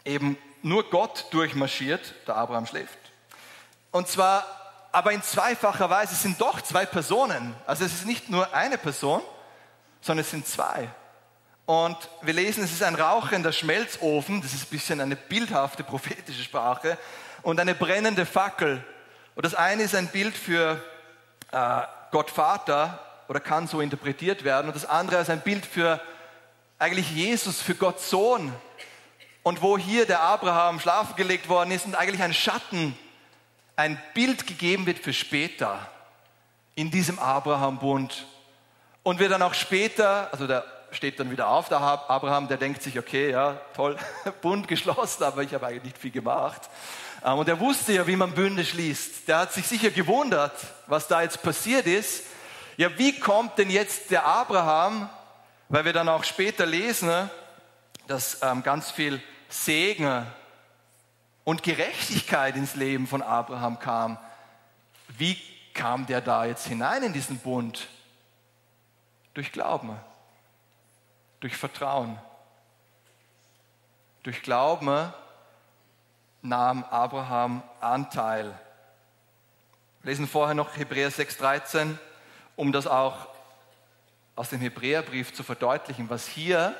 eben nur Gott durchmarschiert, der Abraham schläft. Und zwar aber in zweifacher Weise. Es sind doch zwei Personen. Also es ist nicht nur eine Person, sondern es sind zwei. Und wir lesen, es ist ein rauchender Schmelzofen. Das ist ein bisschen eine bildhafte prophetische Sprache und eine brennende Fackel. Und das eine ist ein Bild für äh, Gott Vater oder kann so interpretiert werden. Und das andere ist ein Bild für eigentlich Jesus, für Gott Sohn. Und wo hier der Abraham schlafen gelegt worden ist und eigentlich ein Schatten, ein Bild gegeben wird für später in diesem Abraham-Bund. Und wir dann auch später, also der steht dann wieder auf, der Abraham, der denkt sich, okay, ja, toll, Bund geschlossen, aber ich habe eigentlich nicht viel gemacht. Ähm, und er wusste ja, wie man Bünde schließt. Der hat sich sicher gewundert, was da jetzt passiert ist. Ja, wie kommt denn jetzt der Abraham, weil wir dann auch später lesen, dass ähm, ganz viel Segen und Gerechtigkeit ins Leben von Abraham kam. Wie kam der da jetzt hinein in diesen Bund? Durch Glauben, durch Vertrauen, durch Glauben nahm Abraham Anteil. Wir lesen vorher noch Hebräer 6,13, um das auch aus dem Hebräerbrief zu verdeutlichen, was hier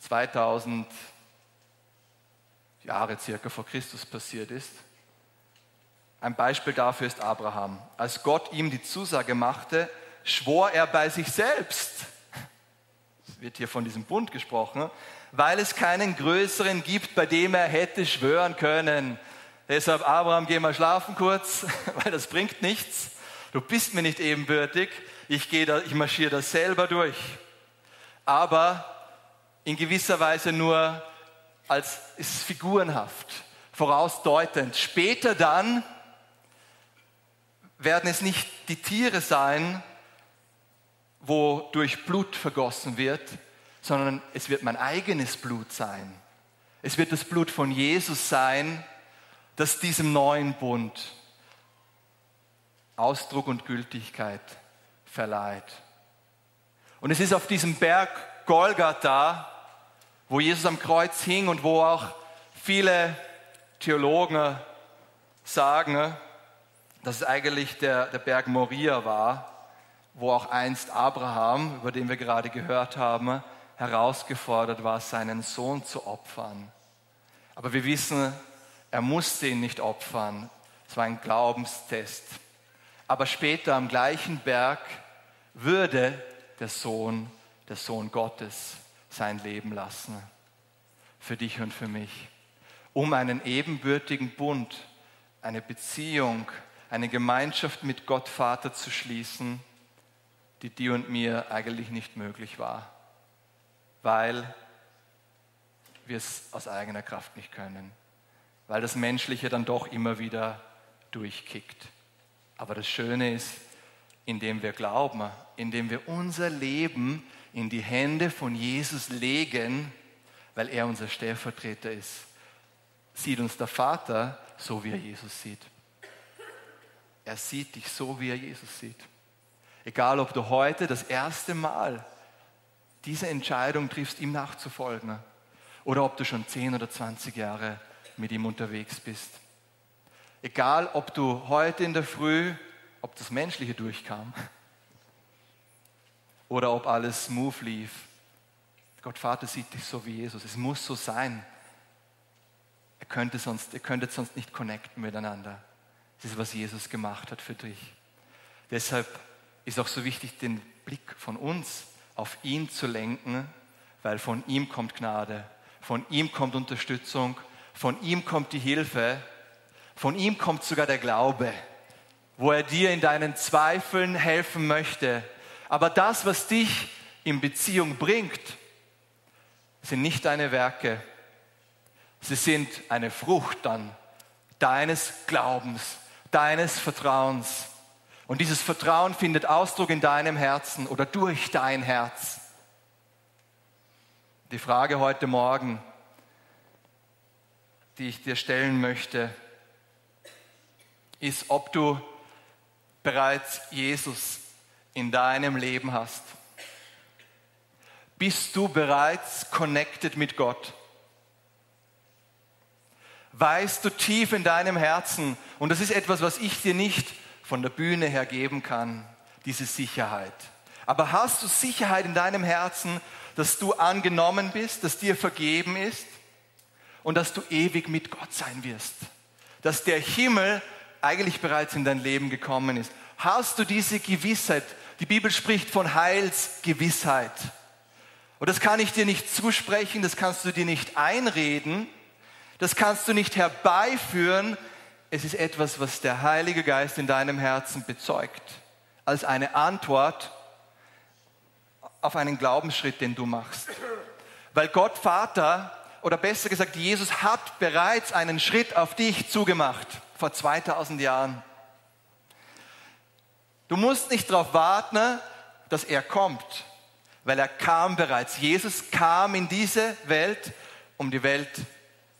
2000 Jahre circa vor Christus passiert ist. Ein Beispiel dafür ist Abraham. Als Gott ihm die Zusage machte, schwor er bei sich selbst, es wird hier von diesem Bund gesprochen, weil es keinen größeren gibt, bei dem er hätte schwören können. Deshalb, Abraham, geh mal schlafen kurz, weil das bringt nichts. Du bist mir nicht ebenbürtig. Ich, gehe ich marschiere das selber durch. Aber in gewisser Weise nur als ist figurenhaft, vorausdeutend. Später dann werden es nicht die Tiere sein, wo durch Blut vergossen wird, sondern es wird mein eigenes Blut sein. Es wird das Blut von Jesus sein, das diesem neuen Bund Ausdruck und Gültigkeit verleiht. Und es ist auf diesem Berg Golgatha, wo Jesus am Kreuz hing und wo auch viele Theologen sagen, dass es eigentlich der, der Berg Moria war, wo auch einst Abraham, über den wir gerade gehört haben, herausgefordert war, seinen Sohn zu opfern. Aber wir wissen, er musste ihn nicht opfern. Es war ein Glaubenstest. Aber später am gleichen Berg würde der Sohn, der Sohn Gottes, sein Leben lassen. Für dich und für mich. Um einen ebenbürtigen Bund, eine Beziehung, eine Gemeinschaft mit Gott Vater zu schließen, die dir und mir eigentlich nicht möglich war, weil wir es aus eigener Kraft nicht können, weil das Menschliche dann doch immer wieder durchkickt. Aber das Schöne ist, indem wir glauben, indem wir unser Leben in die Hände von Jesus legen, weil er unser Stellvertreter ist, sieht uns der Vater so, wie er Jesus sieht. Er sieht dich so, wie er Jesus sieht. Egal, ob du heute das erste Mal diese Entscheidung triffst, ihm nachzufolgen, oder ob du schon 10 oder 20 Jahre mit ihm unterwegs bist. Egal, ob du heute in der Früh, ob das Menschliche durchkam, oder ob alles smooth lief. Gott Vater sieht dich so wie Jesus. Es muss so sein. Er könnte sonst, ihr könntet sonst nicht connecten miteinander. Das ist, was Jesus gemacht hat für dich. Deshalb ist auch so wichtig, den Blick von uns auf ihn zu lenken, weil von ihm kommt Gnade, von ihm kommt Unterstützung, von ihm kommt die Hilfe, von ihm kommt sogar der Glaube, wo er dir in deinen Zweifeln helfen möchte. Aber das, was dich in Beziehung bringt, sind nicht deine Werke, sie sind eine Frucht dann deines Glaubens, deines Vertrauens. Und dieses Vertrauen findet Ausdruck in deinem Herzen oder durch dein Herz. Die Frage heute Morgen, die ich dir stellen möchte, ist, ob du bereits Jesus in deinem Leben hast. Bist du bereits connected mit Gott? weißt du tief in deinem Herzen, und das ist etwas, was ich dir nicht von der Bühne her geben kann, diese Sicherheit. Aber hast du Sicherheit in deinem Herzen, dass du angenommen bist, dass dir vergeben ist und dass du ewig mit Gott sein wirst? Dass der Himmel eigentlich bereits in dein Leben gekommen ist. Hast du diese Gewissheit? Die Bibel spricht von Heilsgewissheit. Und das kann ich dir nicht zusprechen, das kannst du dir nicht einreden, das kannst du nicht herbeiführen. Es ist etwas, was der Heilige Geist in deinem Herzen bezeugt. Als eine Antwort auf einen Glaubensschritt, den du machst. Weil Gott Vater, oder besser gesagt, Jesus hat bereits einen Schritt auf dich zugemacht, vor 2000 Jahren. Du musst nicht darauf warten, dass er kommt, weil er kam bereits. Jesus kam in diese Welt, um die Welt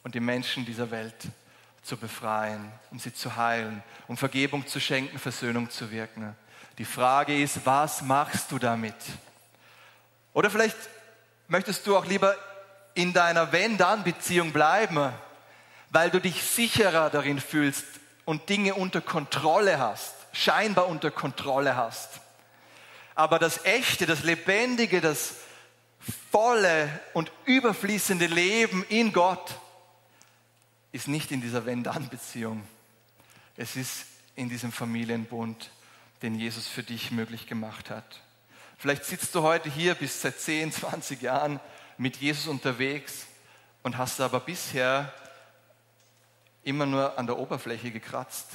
und die Menschen dieser Welt zu befreien, um sie zu heilen, um Vergebung zu schenken, Versöhnung zu wirken. Die Frage ist, was machst du damit? Oder vielleicht möchtest du auch lieber in deiner Wenn-Dann-Beziehung bleiben, weil du dich sicherer darin fühlst und Dinge unter Kontrolle hast, scheinbar unter Kontrolle hast. Aber das echte, das lebendige, das volle und überfließende Leben in Gott, ist nicht in dieser Wenn-Dann-Beziehung. Es ist in diesem Familienbund, den Jesus für dich möglich gemacht hat. Vielleicht sitzt du heute hier, bist seit 10, 20 Jahren mit Jesus unterwegs und hast aber bisher immer nur an der Oberfläche gekratzt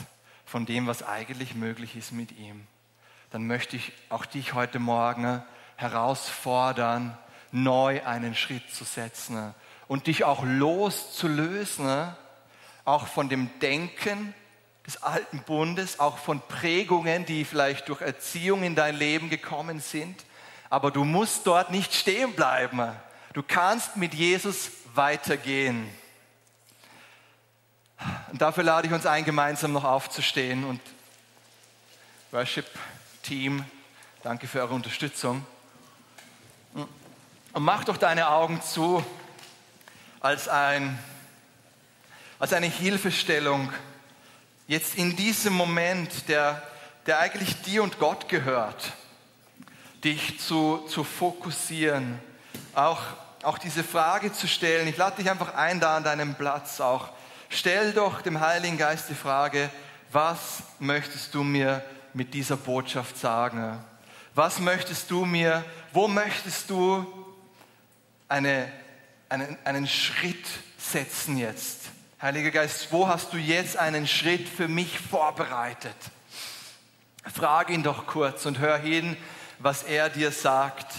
von dem, was eigentlich möglich ist mit ihm. Dann möchte ich auch dich heute Morgen herausfordern, neu einen Schritt zu setzen und dich auch loszulösen, auch von dem Denken des alten Bundes, auch von Prägungen, die vielleicht durch Erziehung in dein Leben gekommen sind. Aber du musst dort nicht stehen bleiben. Du kannst mit Jesus weitergehen. Und dafür lade ich uns ein, gemeinsam noch aufzustehen und Worship Team, danke für eure Unterstützung. Und mach doch deine Augen zu als, ein, als eine Hilfestellung jetzt in diesem Moment, der, der eigentlich dir und Gott gehört, dich zu, zu fokussieren, auch, auch diese Frage zu stellen. Ich lade dich einfach ein, da an deinem Platz auch. Stell doch dem Heiligen Geist die Frage, was möchtest du mir mit dieser Botschaft sagen? Was möchtest du mir, wo möchtest du eine, einen, einen Schritt setzen jetzt? Heiliger Geist, wo hast du jetzt einen Schritt für mich vorbereitet? Frage ihn doch kurz und hör hin, was er dir sagt.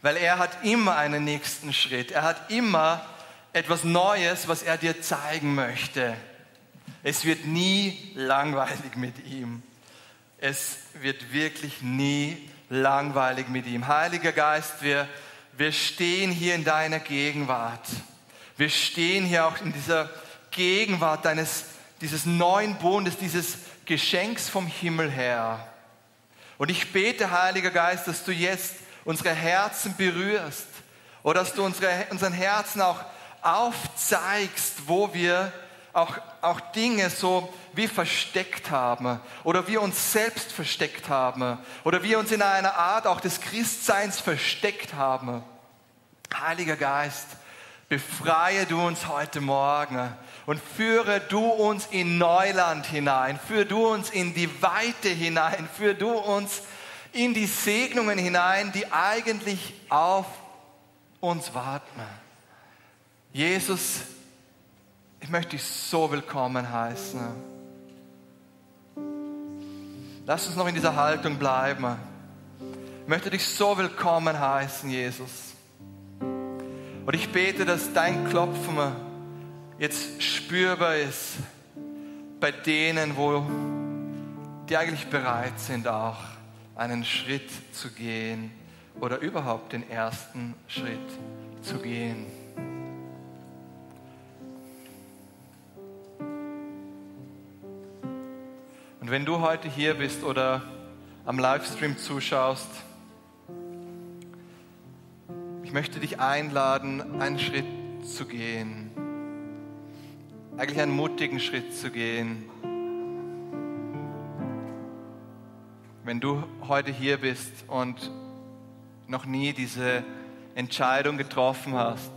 Weil er hat immer einen nächsten Schritt. Er hat immer etwas Neues, was er dir zeigen möchte. Es wird nie langweilig mit ihm. Es wird wirklich nie langweilig mit ihm. Heiliger Geist, wir, wir stehen hier in deiner Gegenwart. Wir stehen hier auch in dieser Gegenwart deines, dieses neuen Bundes, dieses Geschenks vom Himmel her. Und ich bete, Heiliger Geist, dass du jetzt unsere Herzen berührst oder dass du unsere, unseren Herzen auch aufzeigst, wo wir auch, auch Dinge so wie versteckt haben oder wir uns selbst versteckt haben oder wir uns in einer Art auch des Christseins versteckt haben. Heiliger Geist, befreie du uns heute Morgen und führe du uns in Neuland hinein, führe du uns in die Weite hinein, führe du uns in die Segnungen hinein, die eigentlich auf uns warten. Jesus, ich möchte dich so willkommen heißen. Lass uns noch in dieser Haltung bleiben. Ich möchte dich so willkommen heißen, Jesus. Und ich bete, dass dein Klopfen jetzt spürbar ist bei denen, wo die eigentlich bereit sind, auch einen Schritt zu gehen oder überhaupt den ersten Schritt zu gehen. Und wenn du heute hier bist oder am Livestream zuschaust, ich möchte dich einladen, einen Schritt zu gehen. Eigentlich einen mutigen Schritt zu gehen. Wenn du heute hier bist und noch nie diese Entscheidung getroffen hast,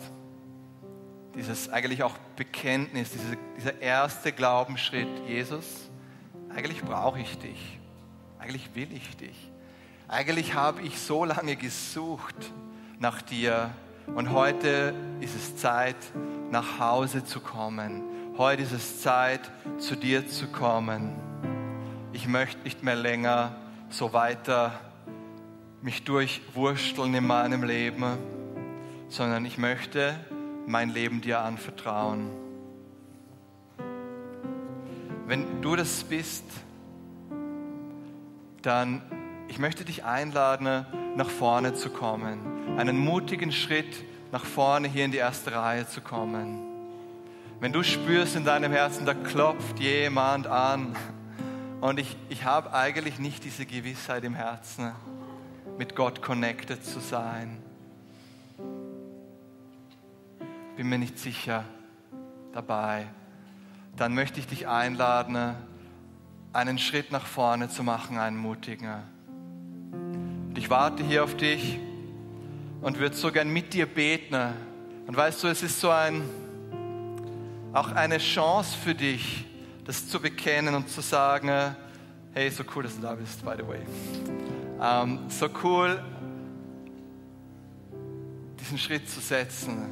dieses eigentlich auch Bekenntnis, diese, dieser erste Glaubensschritt, Jesus, eigentlich brauche ich dich, eigentlich will ich dich, eigentlich habe ich so lange gesucht nach dir und heute ist es Zeit, nach Hause zu kommen. Heute ist es Zeit, zu dir zu kommen. Ich möchte nicht mehr länger so weiter mich durchwursteln in meinem Leben, sondern ich möchte mein Leben dir anvertrauen. Wenn du das bist, dann ich möchte dich einladen, nach vorne zu kommen, einen mutigen Schritt nach vorne hier in die erste Reihe zu kommen. Wenn du spürst in deinem Herzen, da klopft jemand an und ich, ich habe eigentlich nicht diese Gewissheit im Herzen, mit Gott connected zu sein. Bin mir nicht sicher dabei dann möchte ich dich einladen, einen Schritt nach vorne zu machen, einen mutigen. Und ich warte hier auf dich und würde so gern mit dir beten. Und weißt du, es ist so ein, auch eine Chance für dich, das zu bekennen und zu sagen, hey, so cool, dass du da bist, by the way. Ähm, so cool, diesen Schritt zu setzen.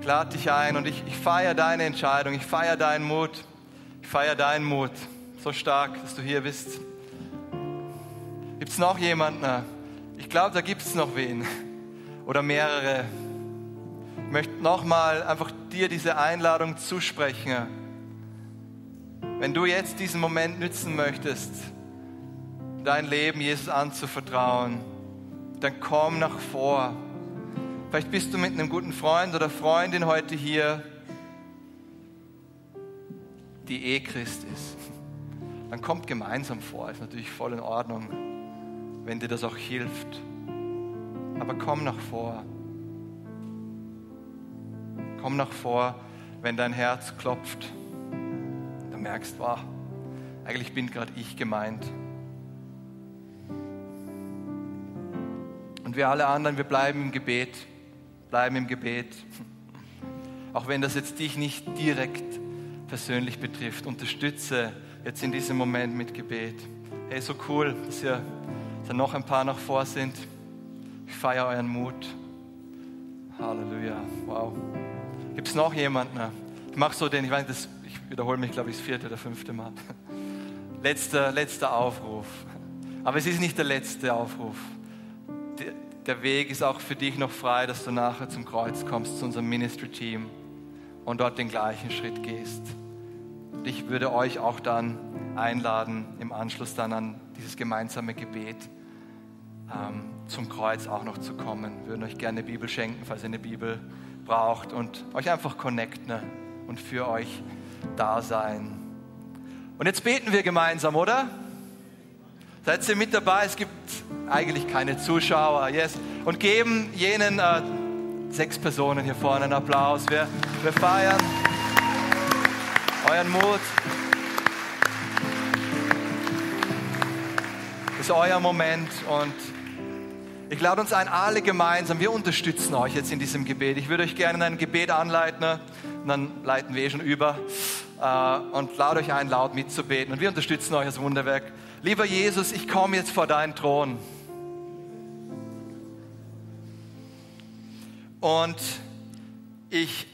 Ich lade dich ein und ich, ich feiere deine Entscheidung, ich feiere deinen Mut, ich feiere deinen Mut. So stark, dass du hier bist. Gibt es noch jemanden? Ich glaube, da gibt es noch wen oder mehrere. Ich möchte nochmal einfach dir diese Einladung zusprechen. Wenn du jetzt diesen Moment nützen möchtest, dein Leben Jesus anzuvertrauen, dann komm nach vor. Vielleicht bist du mit einem guten Freund oder Freundin heute hier, die eh Christ ist. Dann kommt gemeinsam vor, ist natürlich voll in Ordnung, wenn dir das auch hilft. Aber komm nach vor. Komm nach vor, wenn dein Herz klopft. Du merkst, wow, eigentlich bin gerade ich gemeint. Und wir alle anderen, wir bleiben im Gebet, bleiben im Gebet. Auch wenn das jetzt dich nicht direkt persönlich betrifft, unterstütze jetzt in diesem Moment mit Gebet. Hey, so cool, dass ihr dass noch ein paar noch vor sind. Ich feiere euren Mut. Halleluja. Wow. Gibt es noch jemanden? Ich mache so den, ich weiß, das, ich wiederhole mich, glaube ich, das vierte oder fünfte Mal. Letzter, letzter Aufruf. Aber es ist nicht der letzte Aufruf. Der, der Weg ist auch für dich noch frei, dass du nachher zum Kreuz kommst, zu unserem Ministry-Team und dort den gleichen Schritt gehst. Und ich würde euch auch dann einladen, im Anschluss dann an dieses gemeinsame Gebet ähm, zum Kreuz auch noch zu kommen. Wir würden euch gerne eine Bibel schenken, falls ihr eine Bibel braucht und euch einfach connecten ne, und für euch da sein. Und jetzt beten wir gemeinsam, oder? Seid ihr mit dabei? Es gibt eigentlich keine Zuschauer. Yes. Und geben jenen äh, sechs Personen hier vorne einen Applaus. Wir, wir feiern euren Mut. Das ist euer Moment und ich lade uns ein, alle gemeinsam, wir unterstützen euch jetzt in diesem Gebet. Ich würde euch gerne in ein Gebet anleiten und dann leiten wir eh schon über äh, und lade euch ein, laut mitzubeten. Und wir unterstützen euch als Wunderwerk. Lieber Jesus, ich komme jetzt vor deinen Thron. Und ich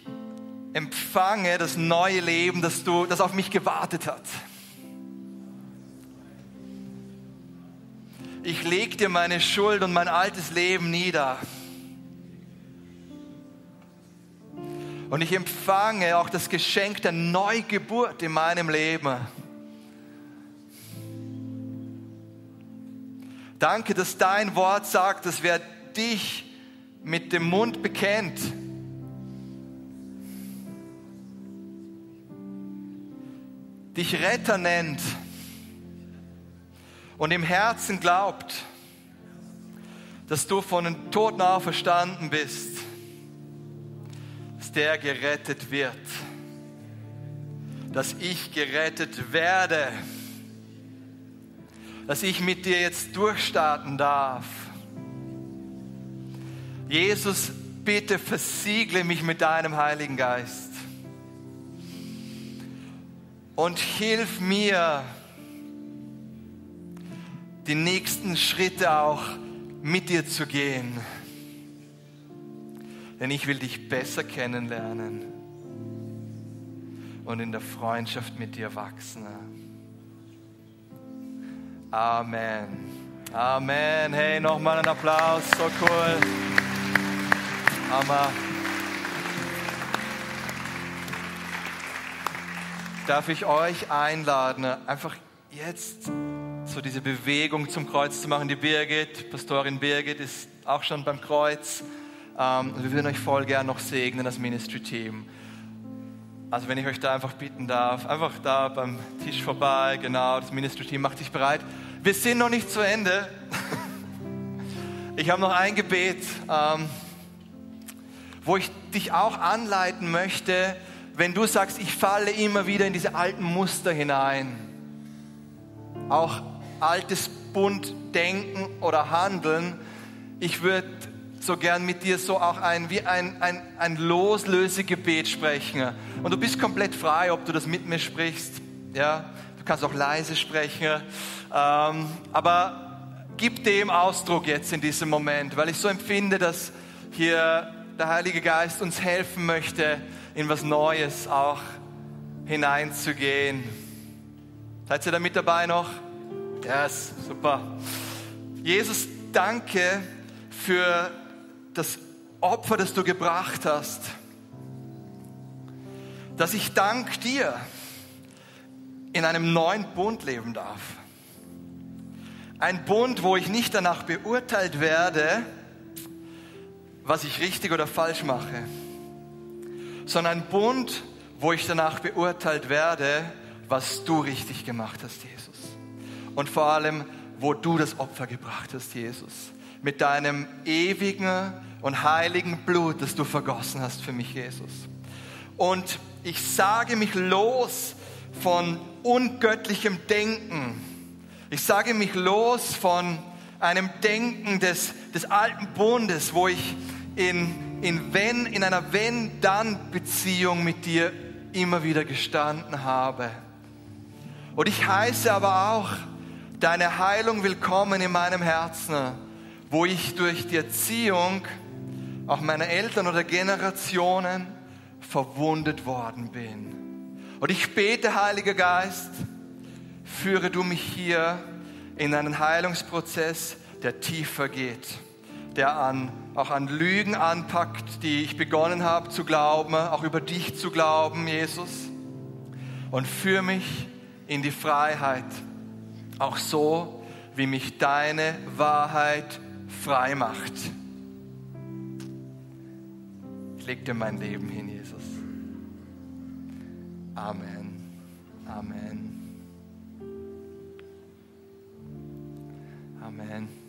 empfange das neue Leben, das, du, das auf mich gewartet hat. Ich lege dir meine Schuld und mein altes Leben nieder. Und ich empfange auch das Geschenk der Neugeburt in meinem Leben. Danke, dass dein Wort sagt, dass wer dich mit dem Mund bekennt, dich Retter nennt und im Herzen glaubt, dass du von den Toten auferstanden bist, dass der gerettet wird, dass ich gerettet werde, dass ich mit dir jetzt durchstarten darf. Jesus, bitte versiegle mich mit deinem Heiligen Geist und hilf mir, die nächsten Schritte auch mit dir zu gehen. Denn ich will dich besser kennenlernen und in der Freundschaft mit dir wachsen. Amen. Amen. Hey, nochmal ein Applaus. So cool. Hammer. Darf ich euch einladen, einfach jetzt so diese Bewegung zum Kreuz zu machen. Die Birgit, Pastorin Birgit, ist auch schon beim Kreuz. Ähm, wir würden euch voll gern noch segnen, das Ministry-Team. Also wenn ich euch da einfach bitten darf, einfach da beim Tisch vorbei, genau, das Ministry-Team macht sich bereit. Wir sind noch nicht zu Ende. Ich habe noch ein Gebet, ähm, wo ich dich auch anleiten möchte, wenn du sagst, ich falle immer wieder in diese alten Muster hinein. Auch altes Bund denken oder handeln. Ich würde so gern mit dir so auch ein, wie ein, ein, ein Loslösegebet sprechen. Und du bist komplett frei, ob du das mit mir sprichst. Ja, du kannst auch leise sprechen. Ähm, aber gib dem Ausdruck jetzt in diesem Moment, weil ich so empfinde, dass hier der Heilige Geist uns helfen möchte, in was Neues auch hineinzugehen. Seid ihr da mit dabei noch? Yes, super. Jesus, danke für das Opfer, das du gebracht hast. Dass ich dank dir in einem neuen Bund leben darf. Ein Bund, wo ich nicht danach beurteilt werde, was ich richtig oder falsch mache, sondern ein Bund, wo ich danach beurteilt werde, was du richtig gemacht hast, Jesus. Und vor allem, wo du das Opfer gebracht hast, Jesus. Mit deinem ewigen und heiligen Blut, das du vergossen hast für mich, Jesus. Und ich sage mich los von ungöttlichem Denken. Ich sage mich los von einem Denken des, des alten Bundes, wo ich in, in, wenn, in einer Wenn-Dann-Beziehung mit dir immer wieder gestanden habe. Und ich heiße aber auch deine Heilung willkommen in meinem Herzen, wo ich durch die Erziehung auch meiner Eltern oder Generationen verwundet worden bin. Und ich bete, Heiliger Geist, führe du mich hier in einen Heilungsprozess, der tiefer geht der an, auch an Lügen anpackt, die ich begonnen habe zu glauben, auch über dich zu glauben, Jesus. Und führe mich in die Freiheit, auch so, wie mich deine Wahrheit frei macht. Ich leg dir mein Leben hin, Jesus. Amen. Amen. Amen.